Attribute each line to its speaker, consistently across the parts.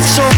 Speaker 1: It's so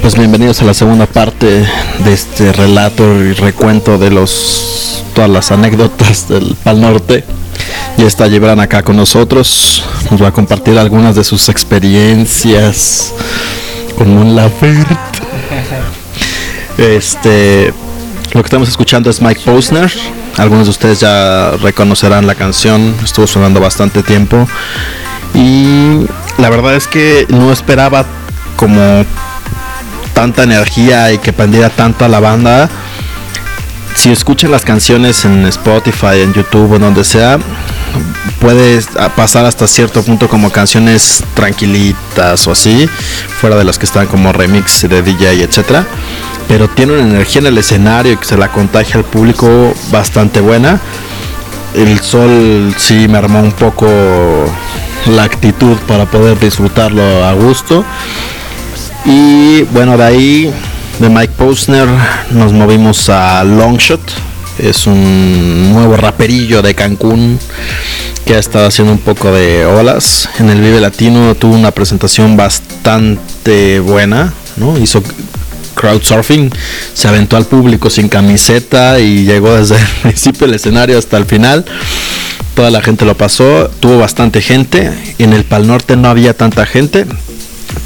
Speaker 2: Pues bienvenidos a la segunda parte de este relato y recuento de los todas las anécdotas del Pal Norte. Y está Gibran acá con nosotros. Nos va a compartir algunas de sus experiencias con un Laferte. Este, lo que estamos escuchando es Mike Posner. Algunos de ustedes ya reconocerán la canción. Estuvo sonando bastante tiempo. Y la verdad es que no esperaba como tanta energía y que prendiera tanto a la banda. Si escuchan las canciones en Spotify, en YouTube o donde sea, puede pasar hasta cierto punto como canciones tranquilitas o así, fuera de las que están como remix de DJ, etcétera. Pero tiene una energía en el escenario y que se la contagia al público bastante buena. El sol sí me armó un poco la actitud para poder disfrutarlo a gusto. Y bueno, de ahí, de Mike Posner, nos movimos a Longshot. Es un nuevo raperillo de Cancún que ha estado haciendo un poco de olas. En el Vive Latino tuvo una presentación bastante buena, ¿no? Hizo crowdsurfing, se aventó al público sin camiseta y llegó desde el principio del escenario hasta el final toda la gente lo pasó, tuvo bastante gente, en el Pal Norte no había tanta gente,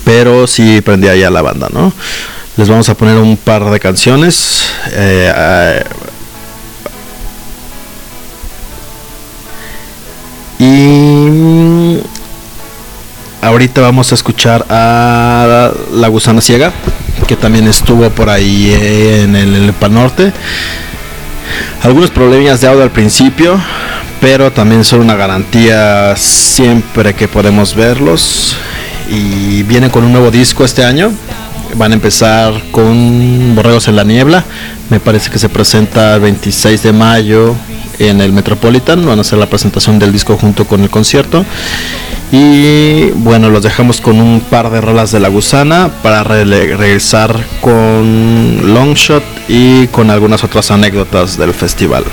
Speaker 2: pero sí prendía ya la banda, ¿no? Les vamos a poner un par de canciones. Eh, eh, y ahorita vamos a escuchar a La Gusana Ciega, que también estuvo por ahí en el, en el Pal Norte. Algunos problemas de audio al principio, pero también son una garantía siempre que podemos verlos. Y vienen con un nuevo disco este año. Van a empezar con Borregos en la Niebla. Me parece que se presenta el 26 de mayo en el Metropolitan. Van a hacer la presentación del disco junto con el concierto. Y bueno, los dejamos con un par de rolas de la gusana para regresar con Longshot y con algunas otras anécdotas del festival.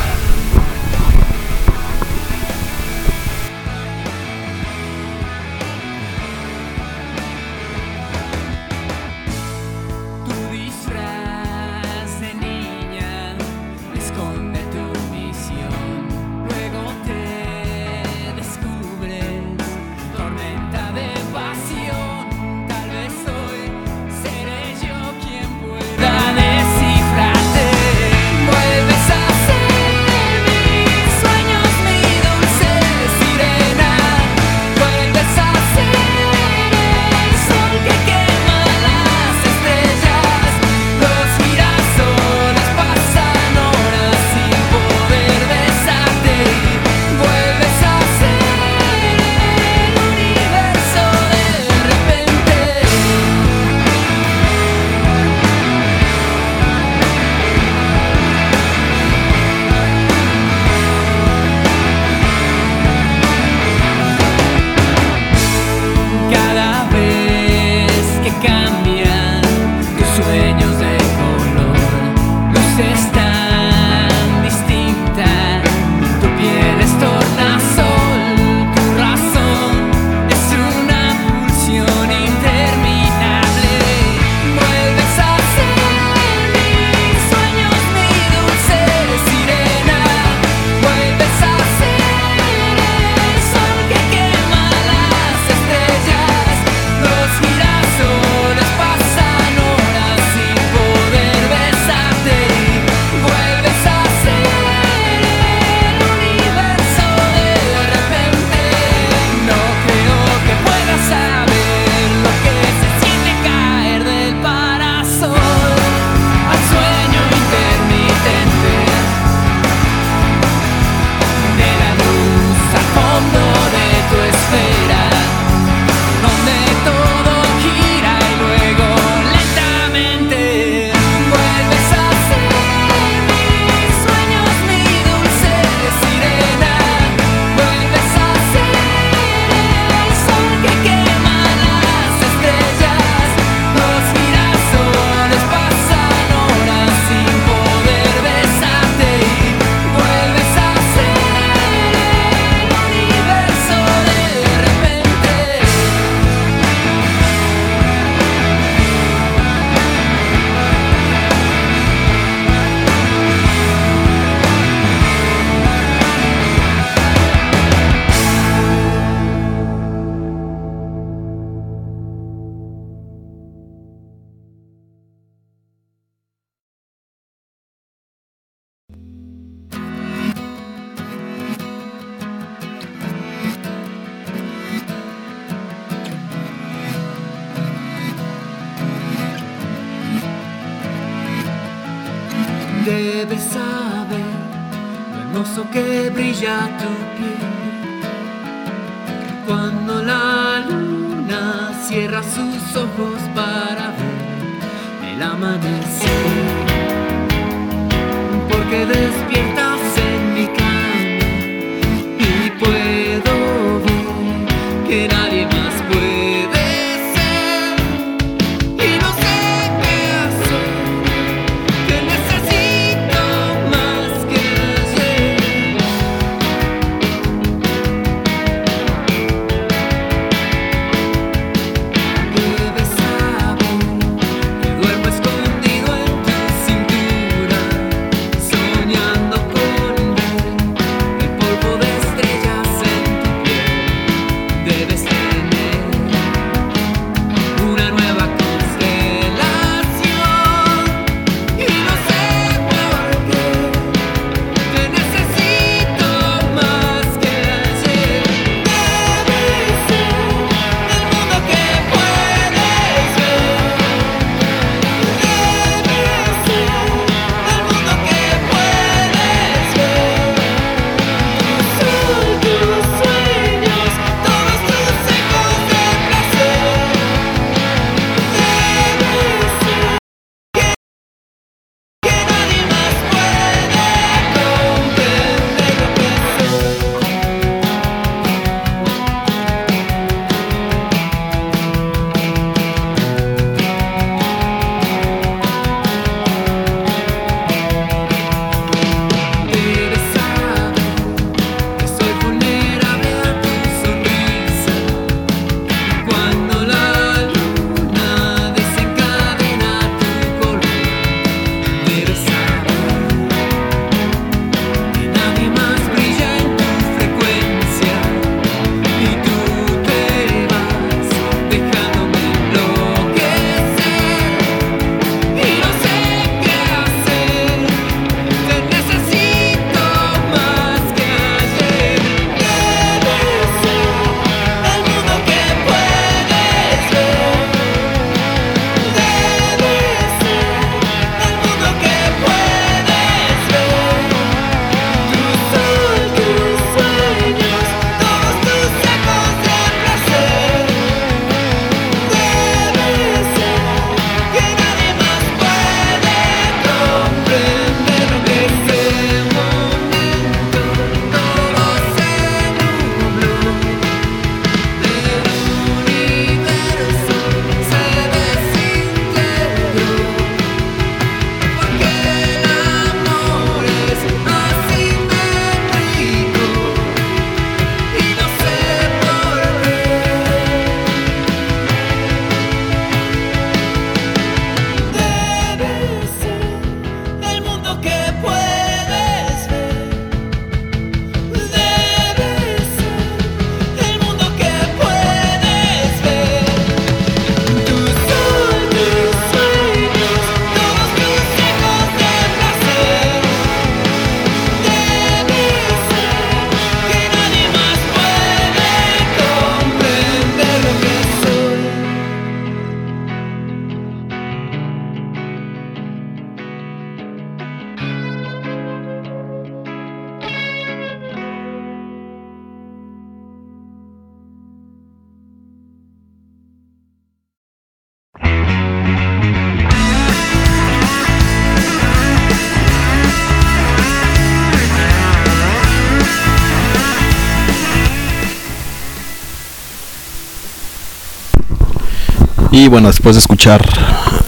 Speaker 1: Y
Speaker 2: bueno, después de escuchar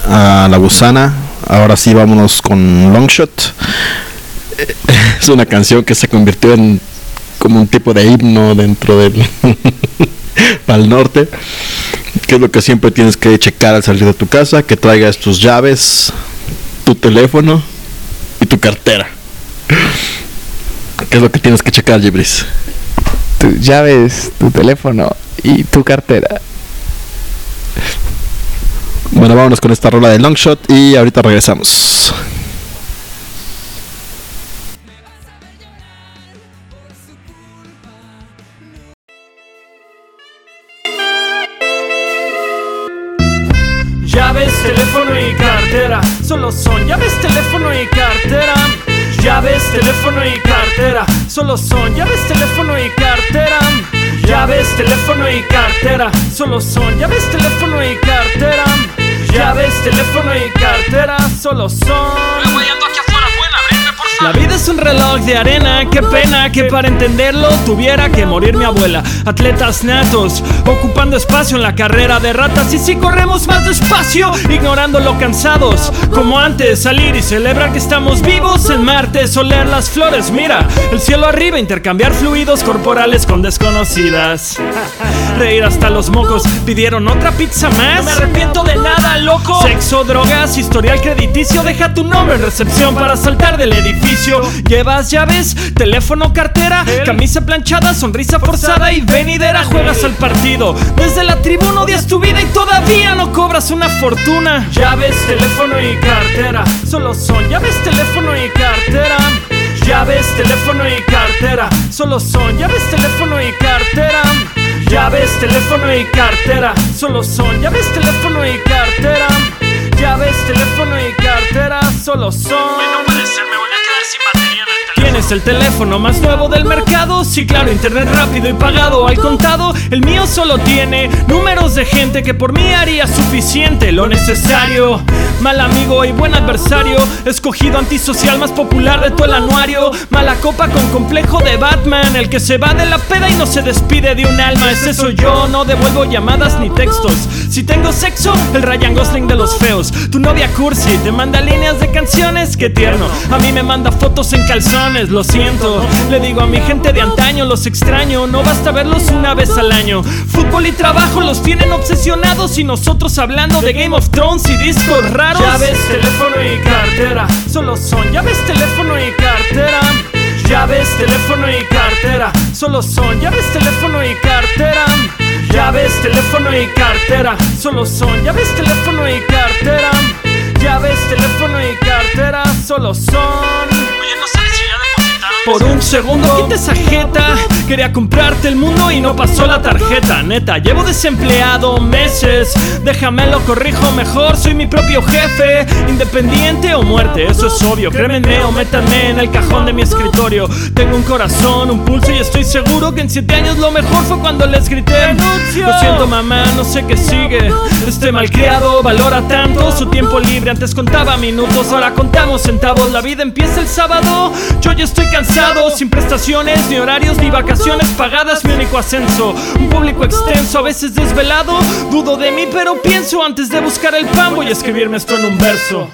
Speaker 2: a La Gusana, ahora sí vámonos con Longshot. Es una canción que se convirtió en como un tipo de himno dentro del Pal Norte. Que es lo que siempre tienes que checar al salir de tu casa, que traigas tus llaves, tu teléfono y tu cartera. ¿Qué es lo que tienes que checar, Gibris?
Speaker 3: Tus llaves, tu teléfono y tu cartera.
Speaker 2: Bueno, vámonos con esta rola de Longshot y ahorita regresamos.
Speaker 4: Llaves, teléfono y cartera. Solo son llaves, teléfono y cartera. Llaves, teléfono y cartera. Solo son llaves, teléfono y cartera. Llaves, teléfono y cartera. Solo son llaves, teléfono teléfono y cartera. Solo son. La vida es un reloj de arena, qué pena que para entenderlo tuviera que morir mi abuela. Atletas natos, ocupando espacio en la carrera de ratas. Y si corremos más despacio, ignorando lo cansados. Como antes, salir y celebrar que estamos vivos en martes, oler las flores. Mira, el cielo arriba, intercambiar fluidos corporales con desconocidas. Reír hasta los mocos, pidieron otra pizza más. No me arrepiento de nada, loco. Sexo, drogas, historial crediticio, deja tu nombre en recepción para saltar del edificio. Llevas llaves, teléfono, cartera, camisa planchada, sonrisa forzada y venidera. Juegas al partido. Desde la tribuna odias tu vida y todavía no cobras una fortuna. Llaves, teléfono y cartera. Solo son llaves, teléfono y cartera. Llaves, teléfono y cartera. Solo son llaves, teléfono y cartera. Llaves, teléfono y cartera. Solo son llaves, teléfono y cartera. Llaves, teléfono y cartera. Solo son. Tienes el teléfono más nuevo del mercado, sí claro, internet rápido y pagado al contado. El mío solo tiene números de gente que por mí haría suficiente lo necesario. Mal amigo y buen adversario, escogido antisocial más popular de todo el anuario. Mala copa con complejo de Batman, el que se va de la peda y no se despide de un alma. Ese soy yo, no devuelvo llamadas ni textos. Si tengo sexo, el Ryan Gosling de los feos. Tu novia Cursi te manda líneas de canciones, qué tierno. A mí me manda fotos en calzones, lo siento. Le digo a mi gente de antaño, los extraño. No basta verlos una vez al año. Fútbol y trabajo los tienen obsesionados y nosotros hablando de Game of Thrones y discos raros. Llaves, teléfono y cartera. Solo son llaves, teléfono y cartera. Llaves, teléfono y cartera. Solo son llaves, teléfono y cartera. Llaves, teléfono y cartera. Solo son llaves, teléfono y cartera. Llaves, teléfono y cartera. Solo son. Por un segundo quita esa jeta Quería comprarte el mundo y no pasó la tarjeta. Neta, llevo desempleado meses. Déjame lo corrijo mejor Soy mi propio jefe. Independiente o muerte, eso es obvio. Crémenme o métanme en el cajón de mi escritorio. Tengo un corazón, un pulso y estoy seguro Que en siete años lo mejor fue cuando les grité. Lo siento mamá, no sé qué sigue. Este malcriado valora tanto su tiempo libre. Antes contaba minutos, ahora contamos centavos. La vida empieza el sábado. Yo ya estoy cansado sin prestaciones, ni horarios, ni vacaciones pagadas, mi único ascenso. Un público extenso, a veces desvelado. Dudo de mí, pero pienso antes de buscar el pan, voy a escribirme esto en un verso.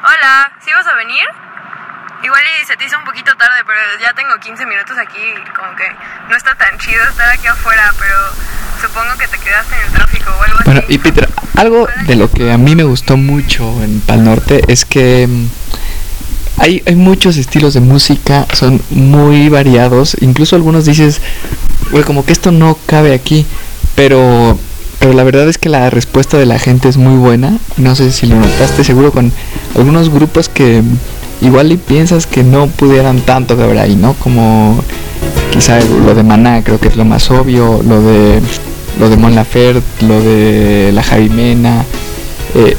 Speaker 5: Hola, ¿sí vas a venir? Igual y se te hizo un poquito tarde, pero ya tengo 15 minutos aquí y como que no está tan chido estar aquí afuera, pero supongo que te quedaste en el tráfico o algo así.
Speaker 3: Bueno, y Peter, algo de lo que a mí me gustó mucho en Pal Norte es que mm, hay, hay muchos estilos de música, son muy variados, incluso algunos dices, güey, como que esto no cabe aquí, pero pero la verdad es que la respuesta de la gente es muy buena. No sé si lo notaste, seguro con algunos grupos que igual y piensas que no pudieran tanto ver ahí, ¿no? Como quizá lo de Maná creo que es lo más obvio, lo de lo de Mon Laferte, lo de la Jaimena, eh,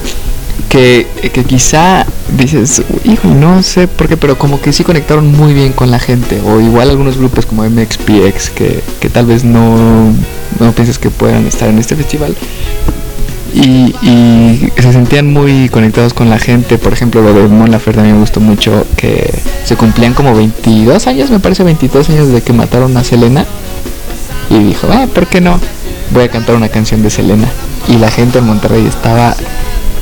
Speaker 3: que, que, quizá dices, hijo, no sé por qué, pero como que sí conectaron muy bien con la gente, o igual algunos grupos como MXPX que, que tal vez no, no piensas que puedan estar en este festival, y, se sentían muy conectados con la gente. Por ejemplo, lo de Mon Laferte también me gustó mucho que se cumplían como 22 años, me parece 22 años de que mataron a Selena. Y dijo, ah, ¿por qué no? Voy a cantar una canción de Selena. Y la gente en Monterrey estaba,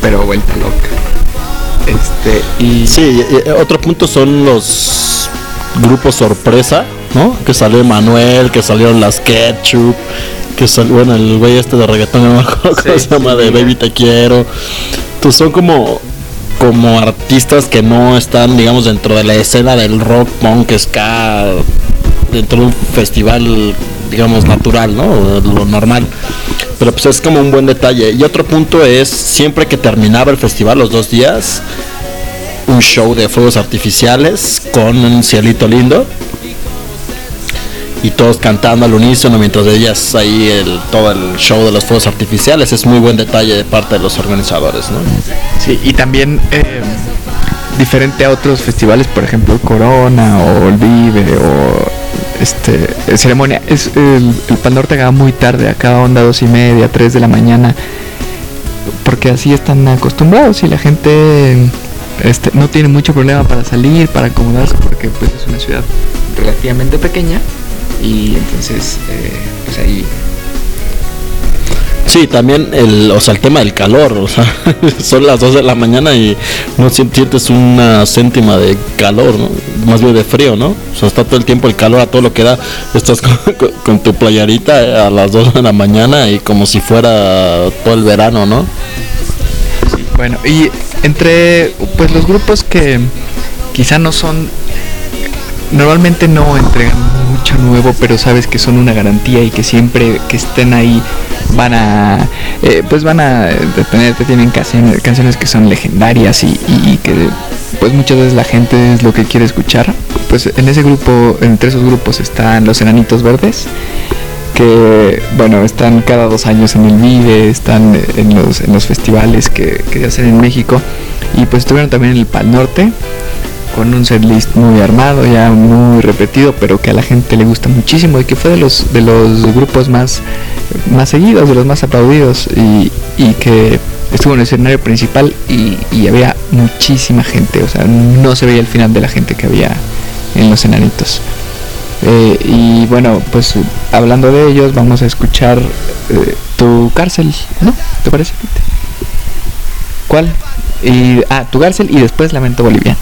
Speaker 3: pero vuelta loca. Este, y.
Speaker 2: Sí, otro punto son los grupos sorpresa, ¿no? Que salió Manuel, que salieron las Ketchup que salió, bueno, el güey este de reggaetón, no cómo se llama, de Baby Te Quiero. Entonces son como como artistas que no están, digamos, dentro de la escena del rock, punk, ska, dentro de un festival digamos, natural, ¿no? Lo normal. Pero pues es como un buen detalle. Y otro punto es, siempre que terminaba el festival, los dos días, un show de fuegos artificiales con un cielito lindo. Y todos cantando al unísono mientras veías ahí el, todo el show de los fuegos artificiales. Es muy buen detalle de parte de los organizadores, ¿no?
Speaker 3: Sí, y también eh, diferente a otros festivales, por ejemplo Corona o el Vive o este ceremonia. Es el, el Norte acaba muy tarde, acaba onda dos y media, tres de la mañana, porque así están acostumbrados y la gente este, no tiene mucho problema para salir, para acomodarse, porque pues es una ciudad relativamente pequeña y entonces eh, pues ahí
Speaker 2: Sí, también el, o sea, el tema del calor, o sea, son las 2 de la mañana y no si- sientes una céntima de calor, ¿no? Más bien de frío, ¿no? O sea, está todo el tiempo el calor a todo lo que da. Estás con, con- con tu playarita a las 2 de la mañana y como si fuera todo el verano, ¿no?
Speaker 3: Bueno, y entre pues los grupos que quizá no son normalmente no entregan mucho nuevo, pero sabes que son una garantía y que siempre que estén ahí van a eh, pues van a detenerte, tienen canciones, canciones que son legendarias y, que pues muchas veces la gente es lo que quiere escuchar. Pues en ese grupo, entre esos grupos están los Enanitos Verdes que bueno están cada dos años en el Vive, están en los, en los festivales que, que hacen en México y pues estuvieron también en el Pal Norte con un setlist muy armado, ya muy repetido, pero que a la gente le gusta muchísimo y que fue de los de los grupos más más seguidos, de los más aplaudidos y, que estuvo en el escenario principal y, había muchísima gente, o sea, no se veía el final de la gente que había en los enanitos. Eh, y bueno, pues hablando de ellos, vamos a escuchar eh, tu cárcel, ¿no? ¿Te parece? ¿Cuál? Y, ah, tu cárcel y después Lamento Boliviano.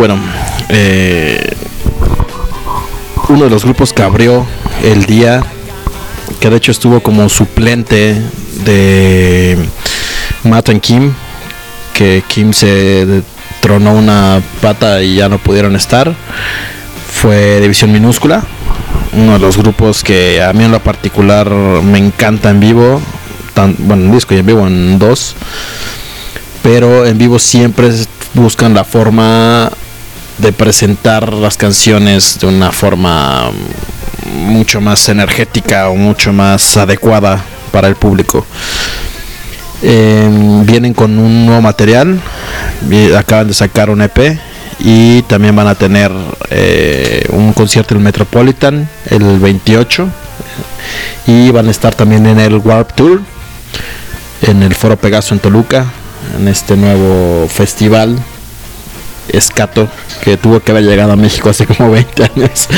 Speaker 2: Bueno, eh, uno de los grupos que abrió el día, que de hecho estuvo como suplente de Matt and Kim, que Kim se tronó una pata y ya no pudieron estar, fue División Minúscula, uno de los grupos que a mí en lo particular me encanta en vivo, bueno, en disco y en vivo en dos, pero en vivo siempre buscan la forma de presentar las canciones de una forma mucho más energética o mucho más adecuada para el público. Eh, vienen con un nuevo material, acaban de sacar un EP y también van a tener eh, un concierto en el Metropolitan el 28 y van a estar también en el Warp Tour en el Foro Pegaso en Toluca en este nuevo festival escato que tuvo que haber llegado a México hace como 20 años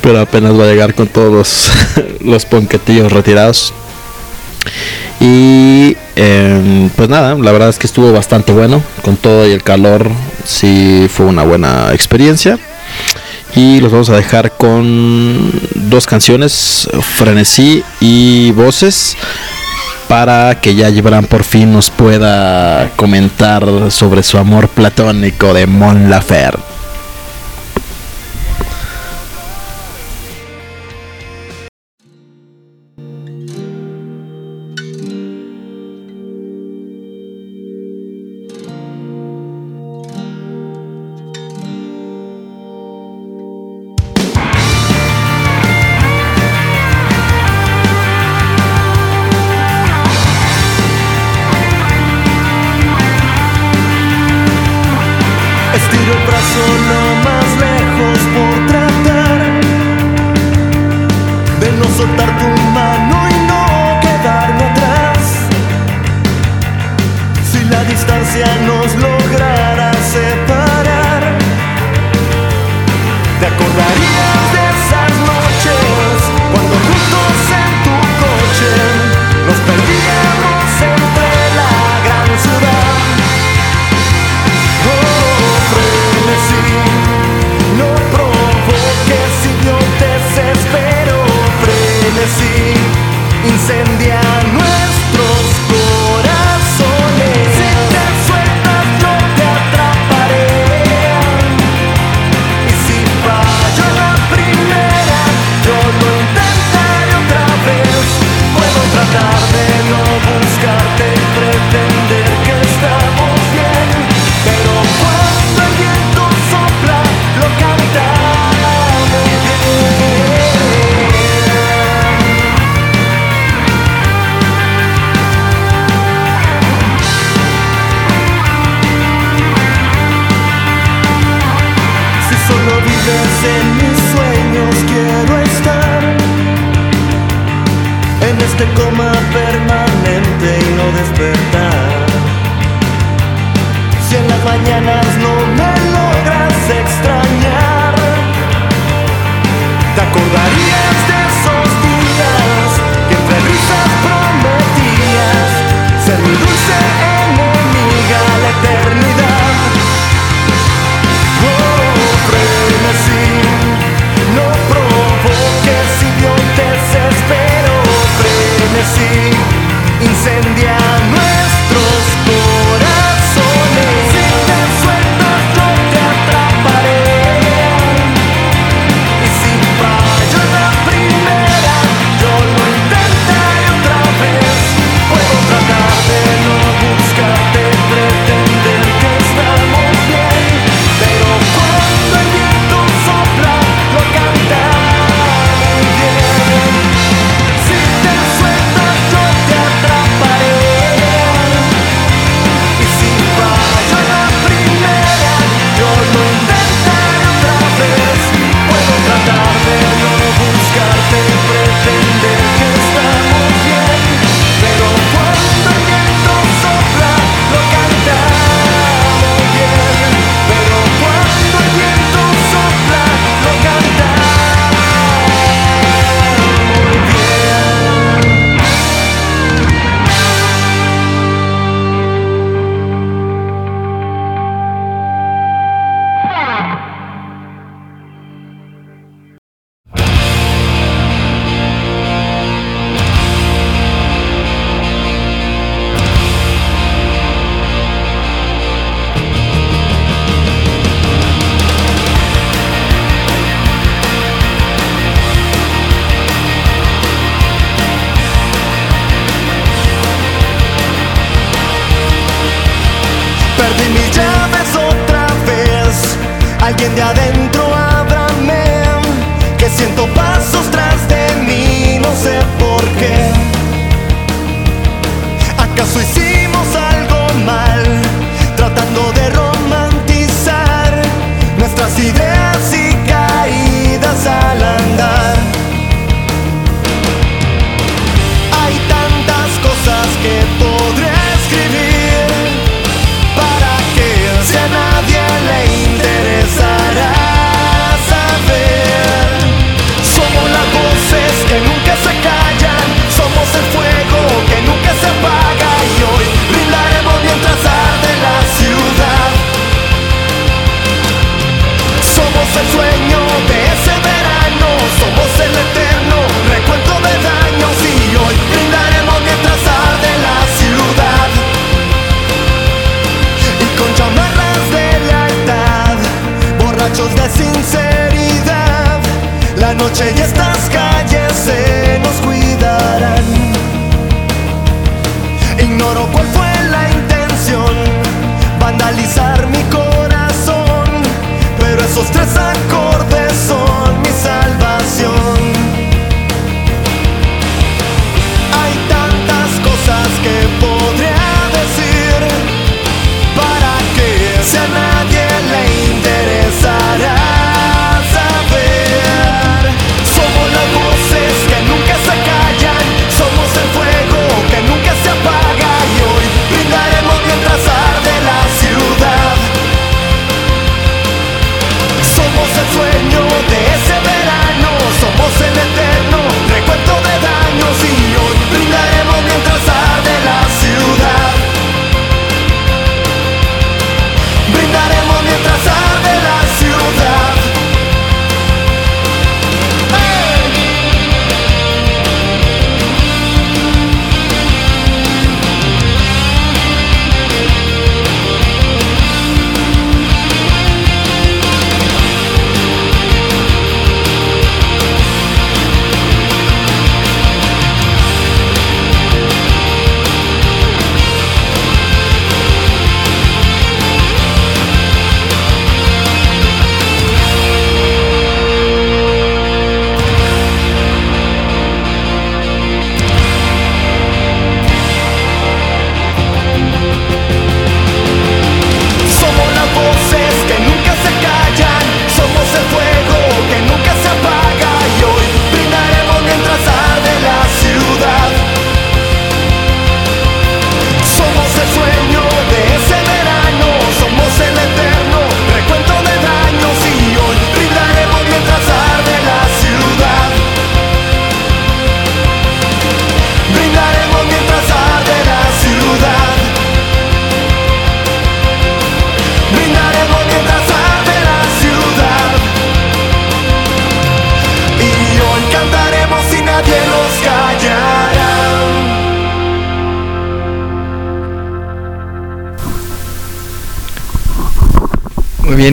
Speaker 2: pero apenas va a llegar con todos los, los ponquetillos retirados y eh, pues nada, la verdad es que estuvo bastante bueno. Con todo y el calor, sí fue una buena experiencia. Y los vamos a dejar con dos canciones, Frenesí y Voces, para que ya Gibran por fin nos pueda comentar sobre su amor platónico de Mon Laferte.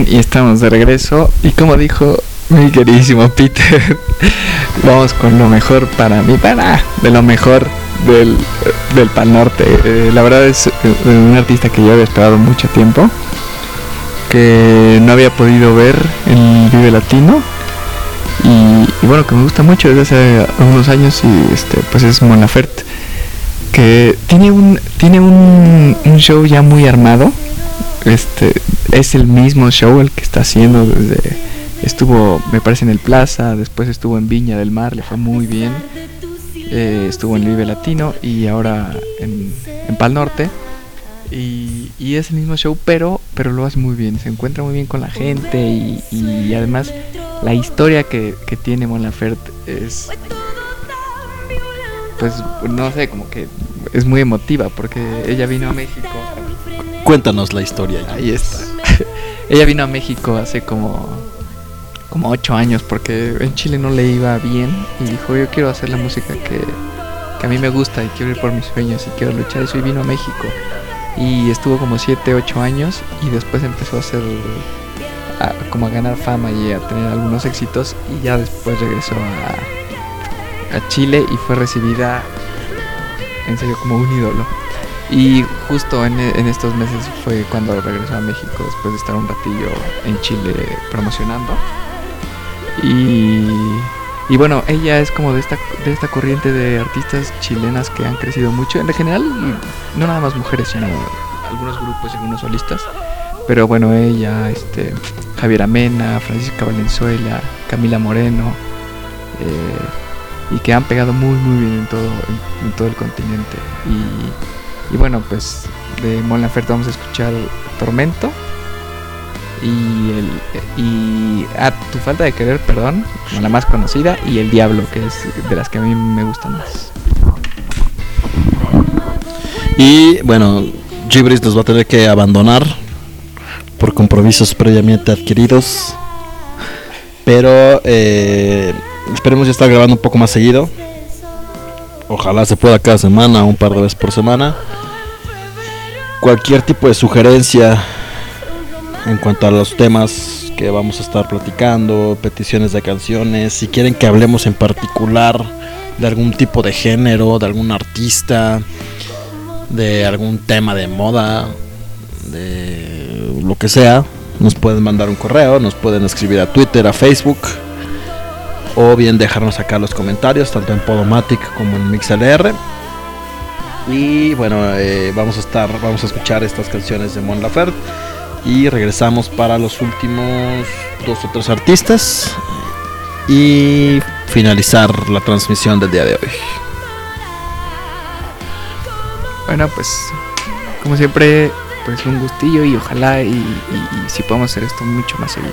Speaker 6: Y
Speaker 3: estamos de regreso. Y como dijo mi queridísimo Peter, vamos con lo mejor para mí, para de lo mejor del, del Pal Norte. Eh, la verdad es eh, un artista que yo había esperado mucho tiempo, que no había podido ver en Vive Latino. Y, bueno, que me gusta mucho desde hace algunos años y este pues es Mon Laferte que tiene un tiene un, un show ya muy armado este es el mismo show el que está haciendo desde estuvo me parece en el Plaza después estuvo en Viña del Mar le fue muy bien eh, estuvo en Vive Latino y ahora en, en Pal Norte y, y es el mismo show pero pero lo hace muy bien se encuentra muy bien con la gente y, y además la historia que, que tiene Mon Laferte es pues no sé como que es muy emotiva porque ella vino a México
Speaker 2: Cuéntanos la historia.
Speaker 3: Ahí está. Ella vino a México hace como como ocho años porque en Chile no le iba bien y dijo yo quiero hacer la música que, que a mí me gusta y quiero ir por mis sueños y quiero luchar eso y vino a México. Y estuvo como siete ocho años y después empezó a hacer a- como a ganar fama y a tener algunos éxitos y ya después regresó a, a Chile y fue recibida en serio como un ídolo y justo en, en estos meses fue cuando regresó a México después de estar un ratillo en Chile promocionando. Y, y bueno, ella es como de esta, de esta corriente de artistas chilenas que han crecido mucho. En general, no nada más mujeres, sino algunos grupos y algunos solistas. Pero bueno, ella, este, Javier Amena, Francisca Valenzuela, Camila Moreno, eh, y que han pegado muy muy bien en todo, en todo el continente. Y, y bueno, pues de Mon Laferte vamos a escuchar Tormento y el y ah, tu falta de querer, perdón, como la más conocida y El Diablo, que es de las que a mí me gustan más.
Speaker 2: Y bueno, Gibris nos va a tener que abandonar por compromisos previamente adquiridos. Pero eh, esperemos ya estar grabando un poco más seguido. Ojalá se pueda cada semana, un par de veces por semana. Cualquier tipo de sugerencia en cuanto a los temas que vamos a estar platicando, peticiones de canciones, si quieren que hablemos en particular de algún tipo de género, de algún artista, de algún tema de moda, de lo que sea, nos pueden mandar un correo, nos pueden escribir a Twitter, a Facebook, o bien dejarnos acá los comentarios, tanto en Podomatic como en MixLR. Y bueno, eh, vamos a estar, vamos a escuchar estas canciones de Mon Laferte y regresamos para los últimos dos o tres artistas y finalizar la transmisión del día de hoy.
Speaker 3: Bueno, pues como siempre, pues un gustillo y ojalá y, y- si podemos hacer esto mucho más seguido.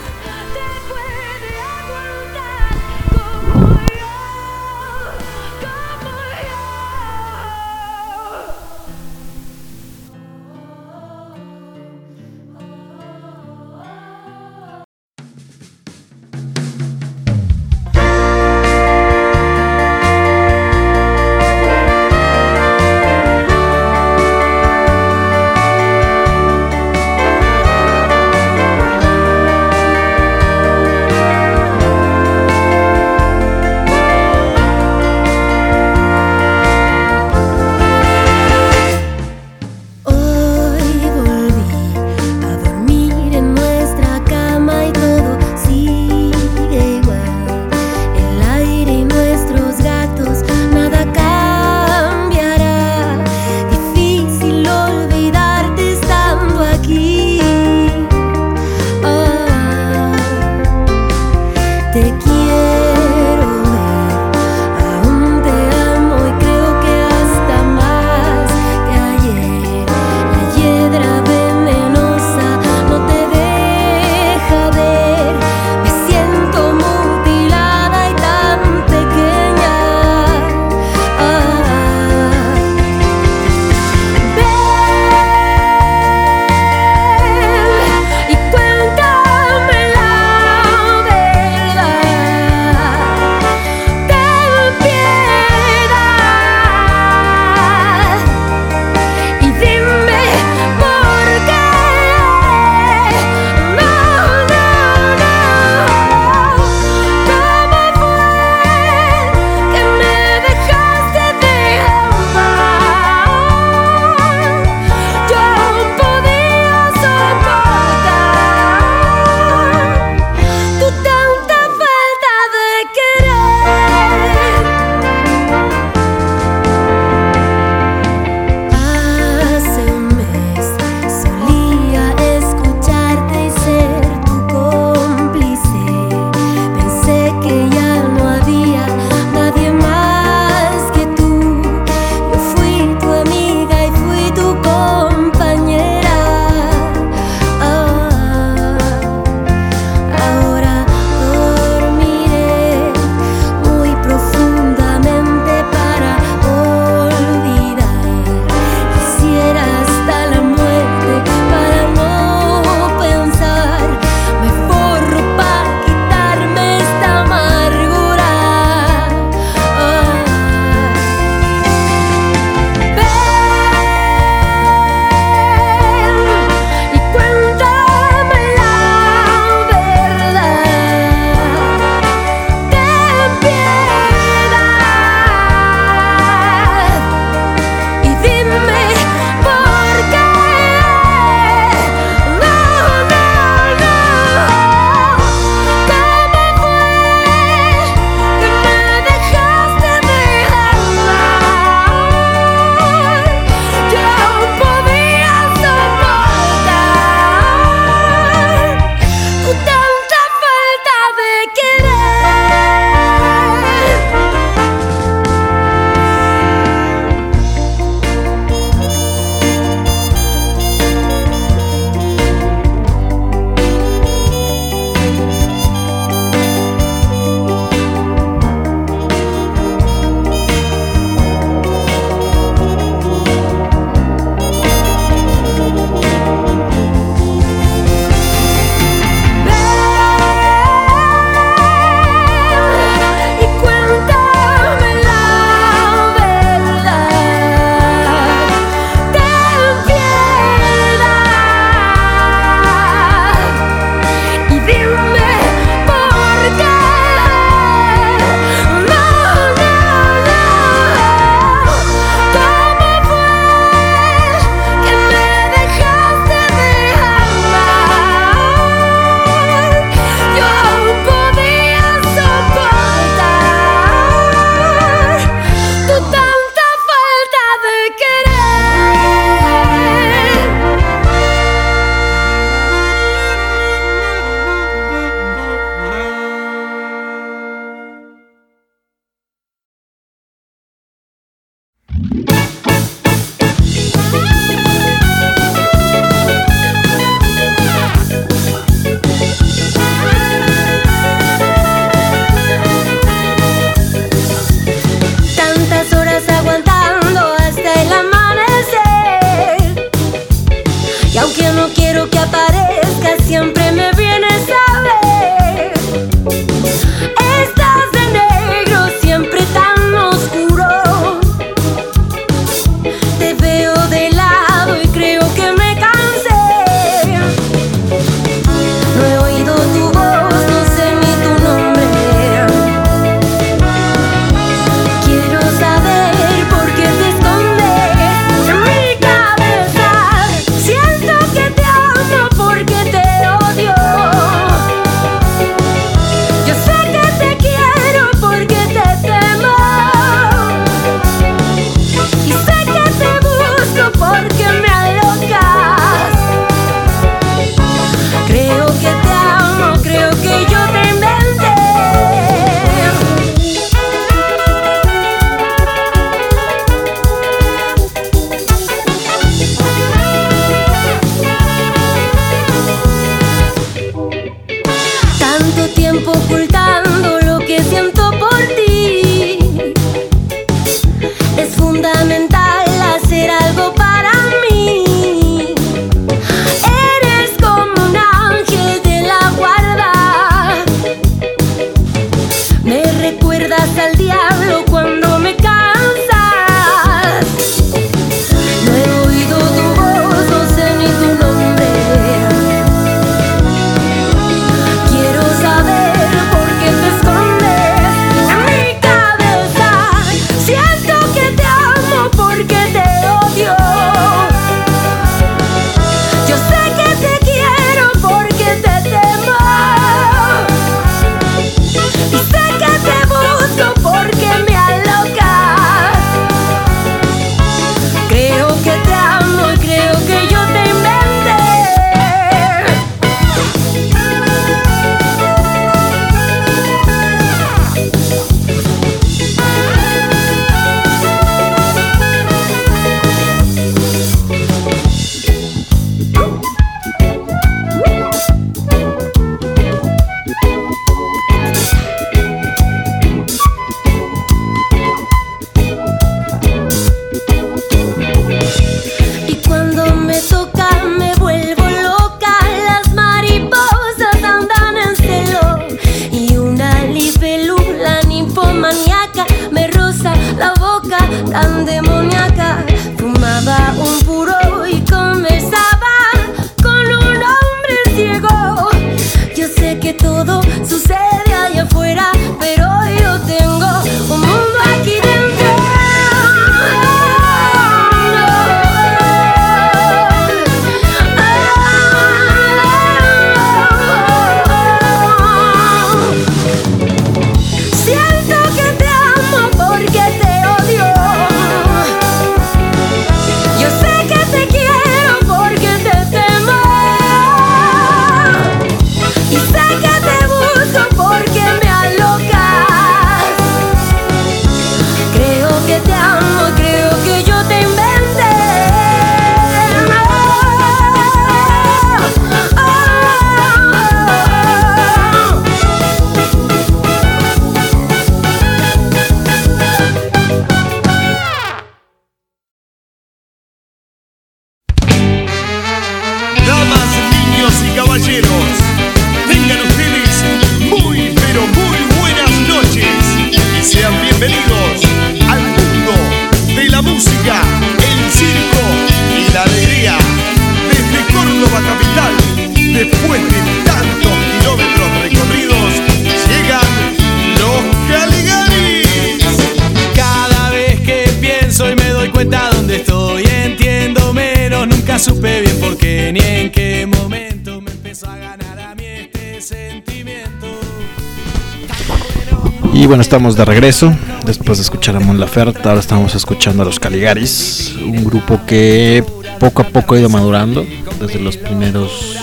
Speaker 2: Bueno, estamos de regreso. Después de escuchar a Mon Laferte, ahora estamos escuchando a los Caligaris, un grupo que poco a poco ha ido madurando desde los primeros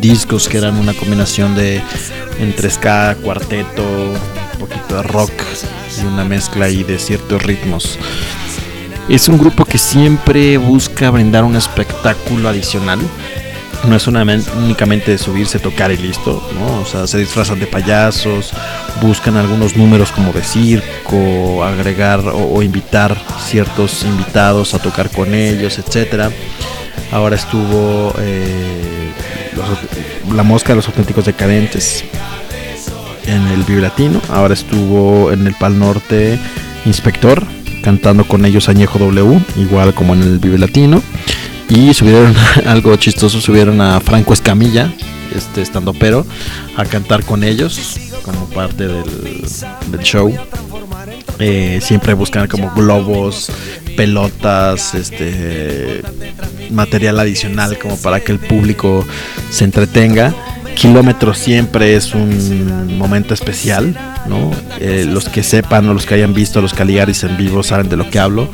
Speaker 2: discos que eran una combinación de entre ska, cuarteto, un poquito de rock y una mezcla ahí de ciertos ritmos. Es un grupo que siempre busca brindar un espectáculo adicional. No es una- únicamente de subirse, tocar y listo, ¿no? O sea, se disfrazan de payasos, buscan algunos números como de circo, agregar o, invitar ciertos invitados a tocar con ellos, etcétera. Ahora estuvo eh, los- la mosca de los auténticos decadentes en el Vive Latino. Ahora estuvo en el Pal Norte Inspector, cantando con ellos Añejo W, igual como en el Vive Latino. Y subieron algo chistoso, subieron a Franco Escamilla, este estando pero, a cantar con ellos como parte del, del show. Eh, siempre buscan como globos, pelotas, este material adicional como para que el público se entretenga. Kilómetros siempre es un momento especial, ¿no? Eh, los que sepan o los que hayan visto a los Caligaris en vivo saben de lo que hablo,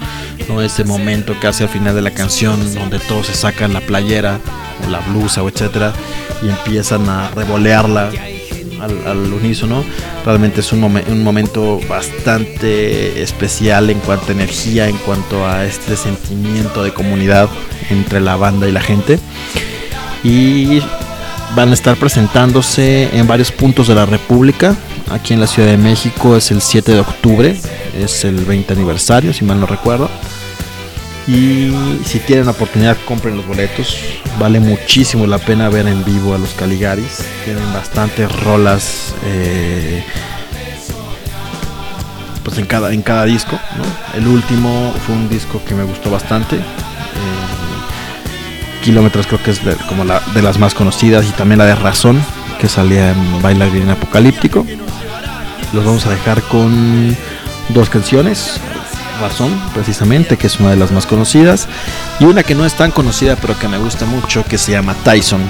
Speaker 2: ¿no? Ese momento casi al final de la canción donde todos se sacan la playera o la blusa o etcétera y empiezan a revolearla al, al unísono. Realmente es un, un momento bastante especial en cuanto a energía, en cuanto a este sentimiento de comunidad entre la banda y la gente. Y van a estar presentándose en varios puntos de la República. Aquí en la Ciudad de México es el 7 de octubre, es el 20 aniversario, si mal no recuerdo. Y si tienen la oportunidad, compren los boletos. Vale muchísimo la pena ver en vivo a los Caligaris. Tienen bastantes rolas eh, pues en cada, en cada disco. ¿no? El último fue un disco que me gustó bastante. Kilómetros creo que es de, como la, de las más conocidas y también la de Razón, que salía en Bailarín Apocalíptico. Los vamos a dejar con dos canciones. Razón, precisamente, que es una de las más conocidas. Y una que no es tan conocida, pero que me gusta mucho, que se llama Tyson,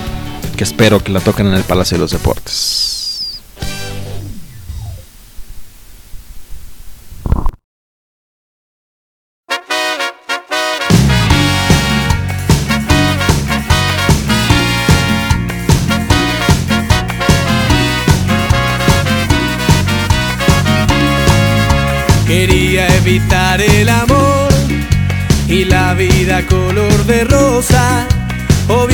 Speaker 2: que espero que la toquen en el Palacio de los Deportes.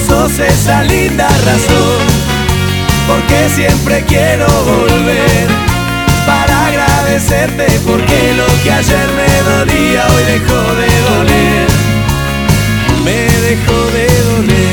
Speaker 7: sos esa linda razón, porque siempre quiero volver para agradecerte, porque lo que ayer me dolía hoy dejó de doler, me dejó de doler.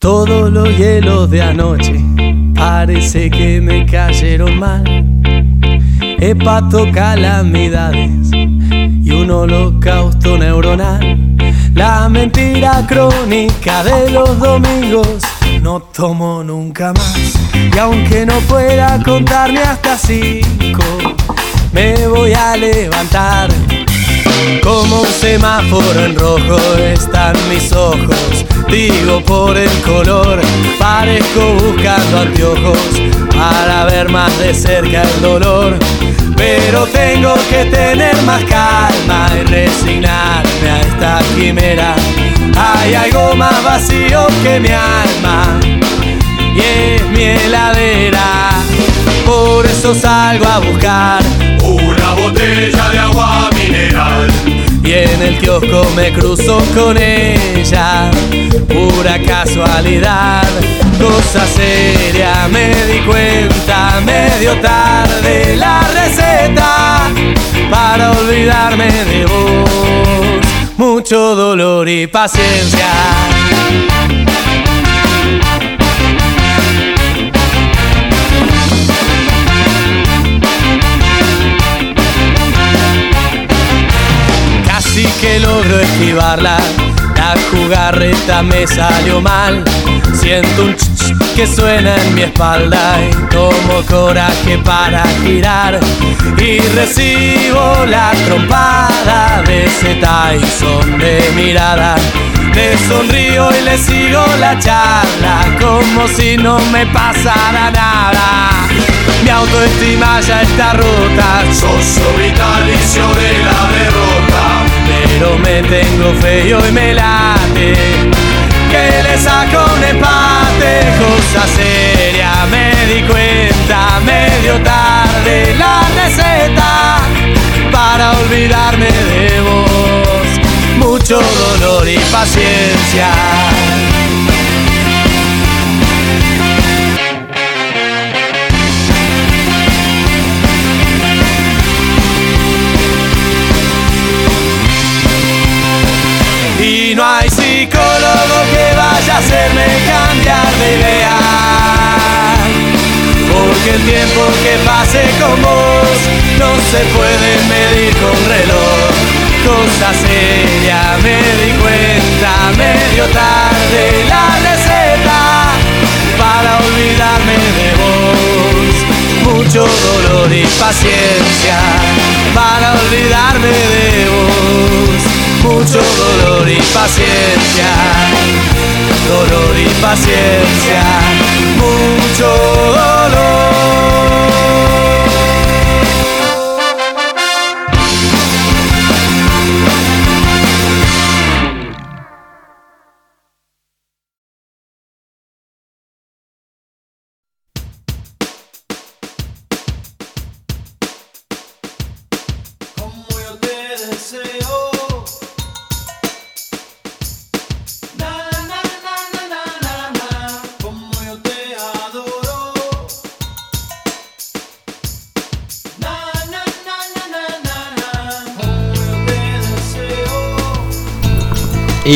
Speaker 7: Todos los hielos de anoche parece que me cayeron mal. Hepato calamidades y un holocausto neuronal. La mentira crónica de los domingos no tomo nunca más. Y aunque no pueda contarme hasta cinco, me voy a levantar. Como un semáforo en rojo están mis ojos. Digo por el color, parezco buscando anteojos para ver más de cerca el dolor. Pero tengo que tener más calma y resignarme a esta quimera. Hay algo más vacío que mi alma y es mi heladera. Por eso salgo a buscar
Speaker 8: Botella de agua mineral.
Speaker 7: y en el kiosco me cruzo con ella. Pura casualidad, cosa seria, me di cuenta medio tarde la receta para olvidarme de vos. Mucho dolor y paciencia. Logro esquivarla, la jugarreta me salió mal. Siento un ch, ch que suena en mi espalda y tomo coraje para girar. Y recibo la trompada de ese Tyson de mirada. Le sonrío y le sigo la charla como si no me pasara nada. Mi autoestima ya está rota,
Speaker 8: Socio vitalicio de la derrota.
Speaker 7: Pero me tengo fe y me late que le saco un empate, cosa seria, me di cuenta medio tarde. La receta para olvidarme de vos, mucho dolor y paciencia. Hacerme cambiar de idea. Porque el tiempo que pase con vos no se puede medir con reloj. Cosa seria, me di cuenta medio tarde la receta para olvidarme de vos. Mucho dolor y paciencia para olvidarme de vos. Mucho dolor y paciencia, dolor y paciencia, mucho dolor.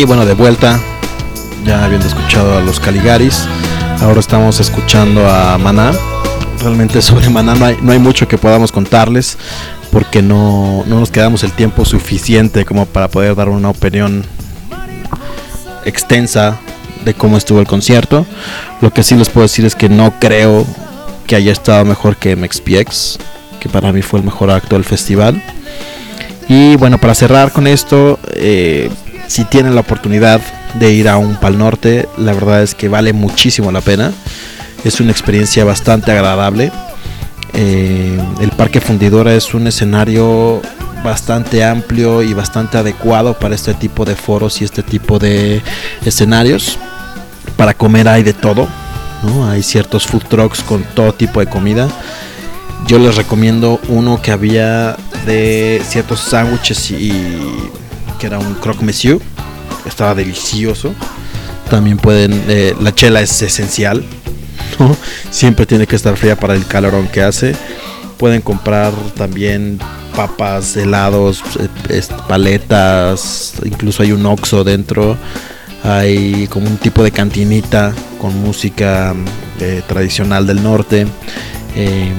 Speaker 2: Y bueno, de vuelta, ya habiendo escuchado a los Caligaris, ahora estamos escuchando a Maná. Realmente sobre Maná no hay, mucho que podamos contarles porque no, no nos quedamos el tiempo suficiente como para poder dar una opinión extensa de cómo estuvo el concierto. Lo que sí les puedo decir es que no creo que haya estado mejor que MXPX, que para mí fue el mejor acto del festival. Y bueno, para cerrar con esto, eh, si tienen la oportunidad de ir a un Pal Norte, la verdad es que vale muchísimo la pena. Es una experiencia bastante agradable. Eh, el Parque Fundidora es un escenario bastante amplio y bastante adecuado para este tipo de foros y este tipo de escenarios. Para comer hay de todo, ¿no? Hay ciertos food trucks con todo tipo de comida. Yo les recomiendo uno que había de ciertos sándwiches y que era un croque monsieur. Estaba delicioso. También pueden, eh, la chela es esencial. Siempre tiene que estar fría para el calorón que hace. Pueden comprar también papas, helados, eh, paletas, incluso hay un oxo dentro. Hay como un tipo de cantinita con música eh, tradicional del norte. Eh,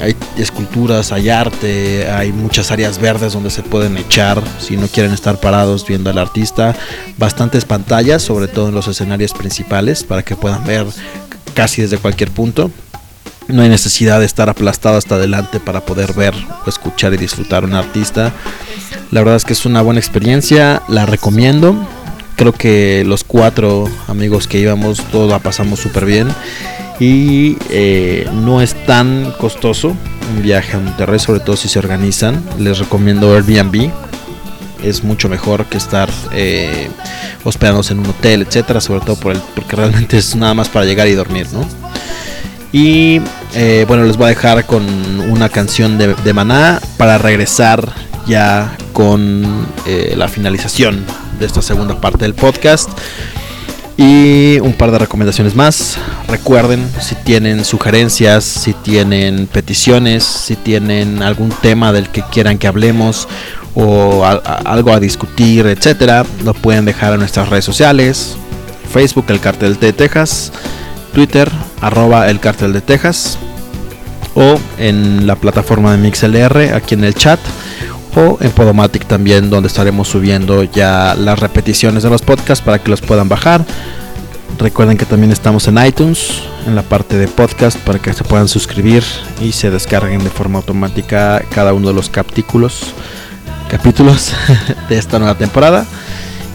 Speaker 2: hay esculturas, hay arte, hay muchas áreas verdes donde se pueden echar si no quieren estar parados viendo al artista. Bastantes pantallas, sobre todo en los escenarios principales, para que puedan ver casi desde cualquier punto. No hay necesidad de estar aplastado hasta adelante para poder ver, o escuchar y disfrutar a un artista. La verdad es que es una buena experiencia, la recomiendo. Creo que los cuatro amigos que íbamos, todos la pasamos súper bien. Y eh, no es tan costoso un viaje a Monterrey, sobre todo si se organizan. Les recomiendo Airbnb. Es mucho mejor que estar eh, hospedándose en un hotel, etcétera, sobre todo porque realmente es nada más para llegar y dormir, ¿no? Y eh, bueno, les voy a dejar con una canción de, de Maná para regresar ya con eh, la finalización de esta segunda parte del podcast. Y un par de recomendaciones más. Recuerden, si tienen sugerencias, si tienen peticiones, si tienen algún tema del que quieran que hablemos o algo a discutir, etcétera, lo pueden dejar en nuestras redes sociales. Facebook, El Cartel de Texas. Twitter, arroba El Cartel de Texas. O en la plataforma de MixLR, aquí en el chat. O en Podomatic también, donde estaremos subiendo ya las repeticiones de los podcasts para que los puedan bajar. Recuerden que también estamos en iTunes, en la parte de podcast, para que se puedan suscribir y se descarguen de forma automática cada uno de los capítulos, capítulos de esta nueva temporada.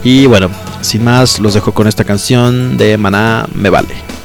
Speaker 2: Y bueno, sin más, los dejo con esta canción de Maná Me Vale.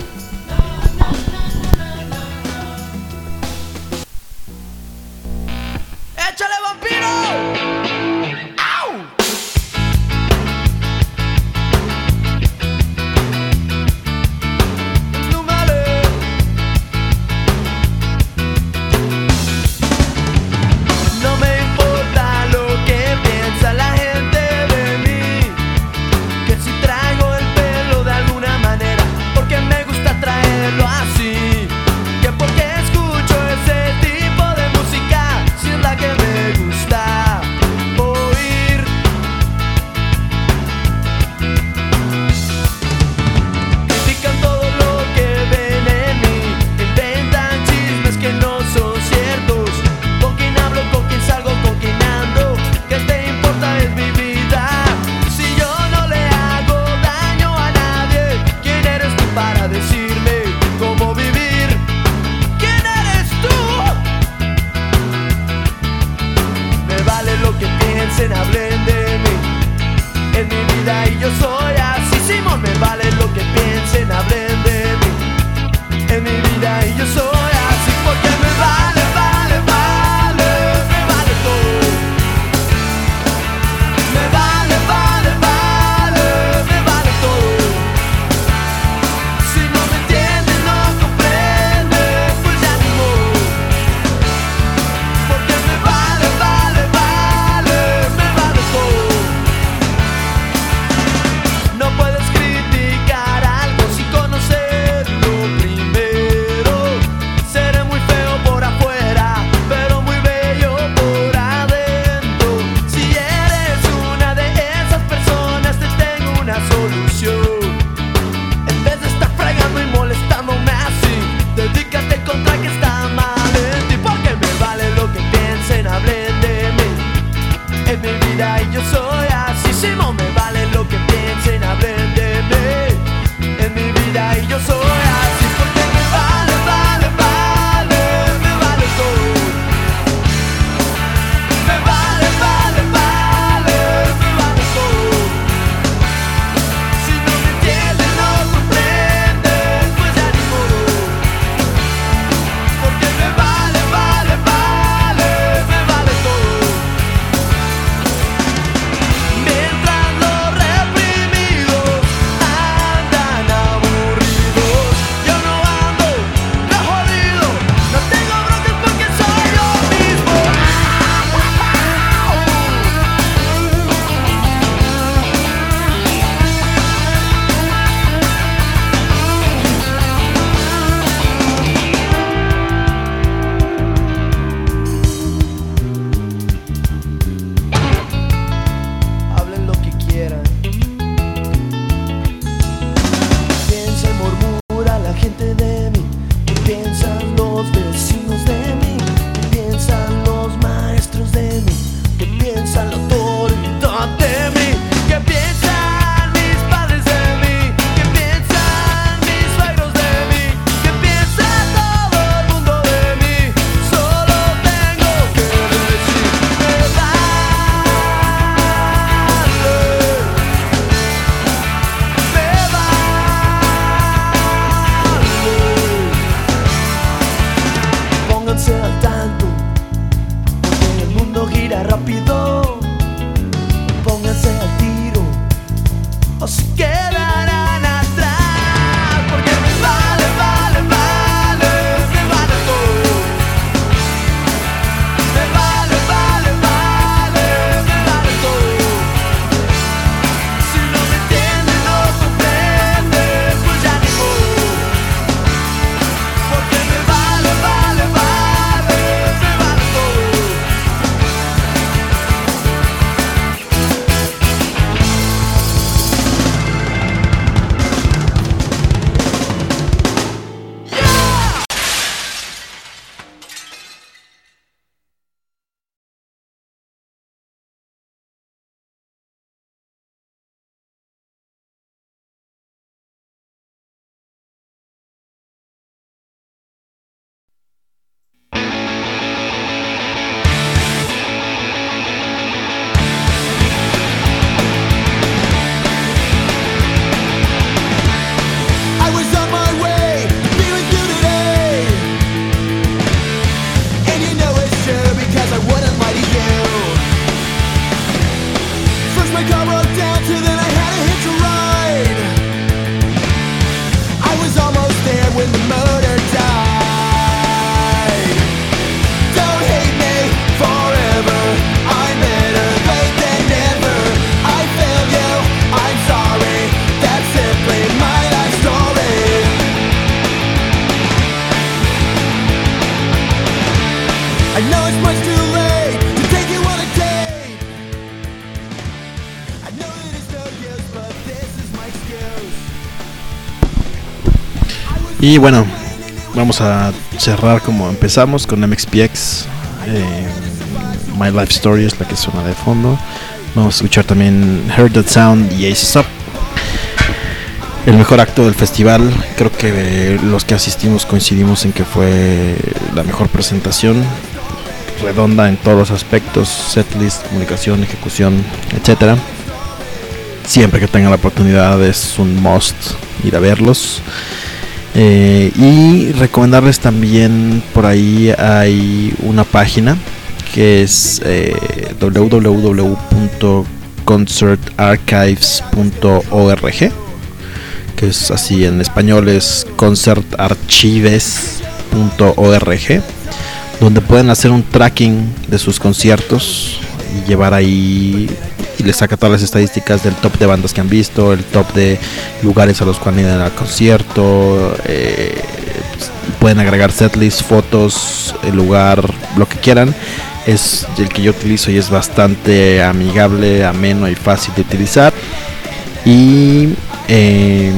Speaker 2: Y bueno, vamos a cerrar como empezamos con MXPX. eh, My Life Story es la que suena de fondo. Vamos a escuchar también Heard That Sound y Aces Up. El mejor acto del festival, creo que los que asistimos coincidimos en que fue la mejor presentación, redonda en todos los aspectos, setlist, comunicación, ejecución, etcétera. Siempre que tengan la oportunidad es un must ir a verlos. Eh, y recomendarles también por ahí hay una página que es eh, www.concertarchives.org que es así en español es concertarchives.org donde pueden hacer un tracking de sus conciertos y llevar ahí y les saca todas las estadísticas del top de bandas que han visto, el top de lugares a los cuales han ido al concierto, eh, pueden agregar setlist, fotos, el lugar, lo que quieran. Es el que yo utilizo y es bastante amigable, ameno y fácil de utilizar. Y eh,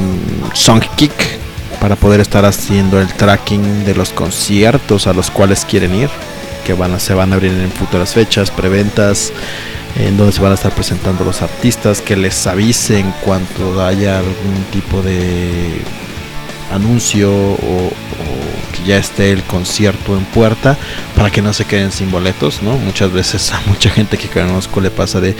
Speaker 2: Songkick para poder estar haciendo el tracking de los conciertos a los cuales quieren ir, que van a, se van a abrir en futuras fechas, preventas, en donde se van a estar presentando los artistas, que les avisen cuando haya algún tipo de anuncio o que ya esté el concierto en puerta para que no se queden sin boletos, ¿no? Muchas veces a mucha gente que conozco le pasa de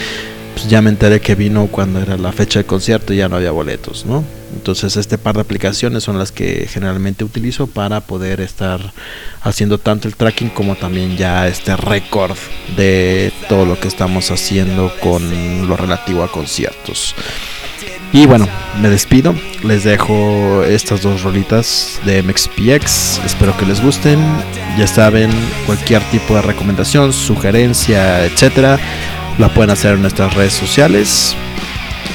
Speaker 2: pues ya me enteré que vino cuando era la fecha del concierto y ya no había boletos, ¿no? Entonces este par de aplicaciones son las que generalmente utilizo para poder estar haciendo tanto el tracking como también ya este récord de todo lo que estamos haciendo con lo relativo a conciertos. Y bueno, me despido. Les dejo estas dos rolitas de MXPX. Espero que les gusten. Ya saben, cualquier tipo de recomendación, sugerencia, etcétera, la pueden hacer en nuestras redes sociales.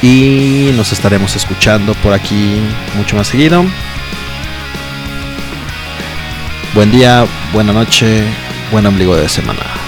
Speaker 2: Y nos estaremos escuchando por aquí mucho más seguido. Buen día, buena noche, buen ombligo de semana.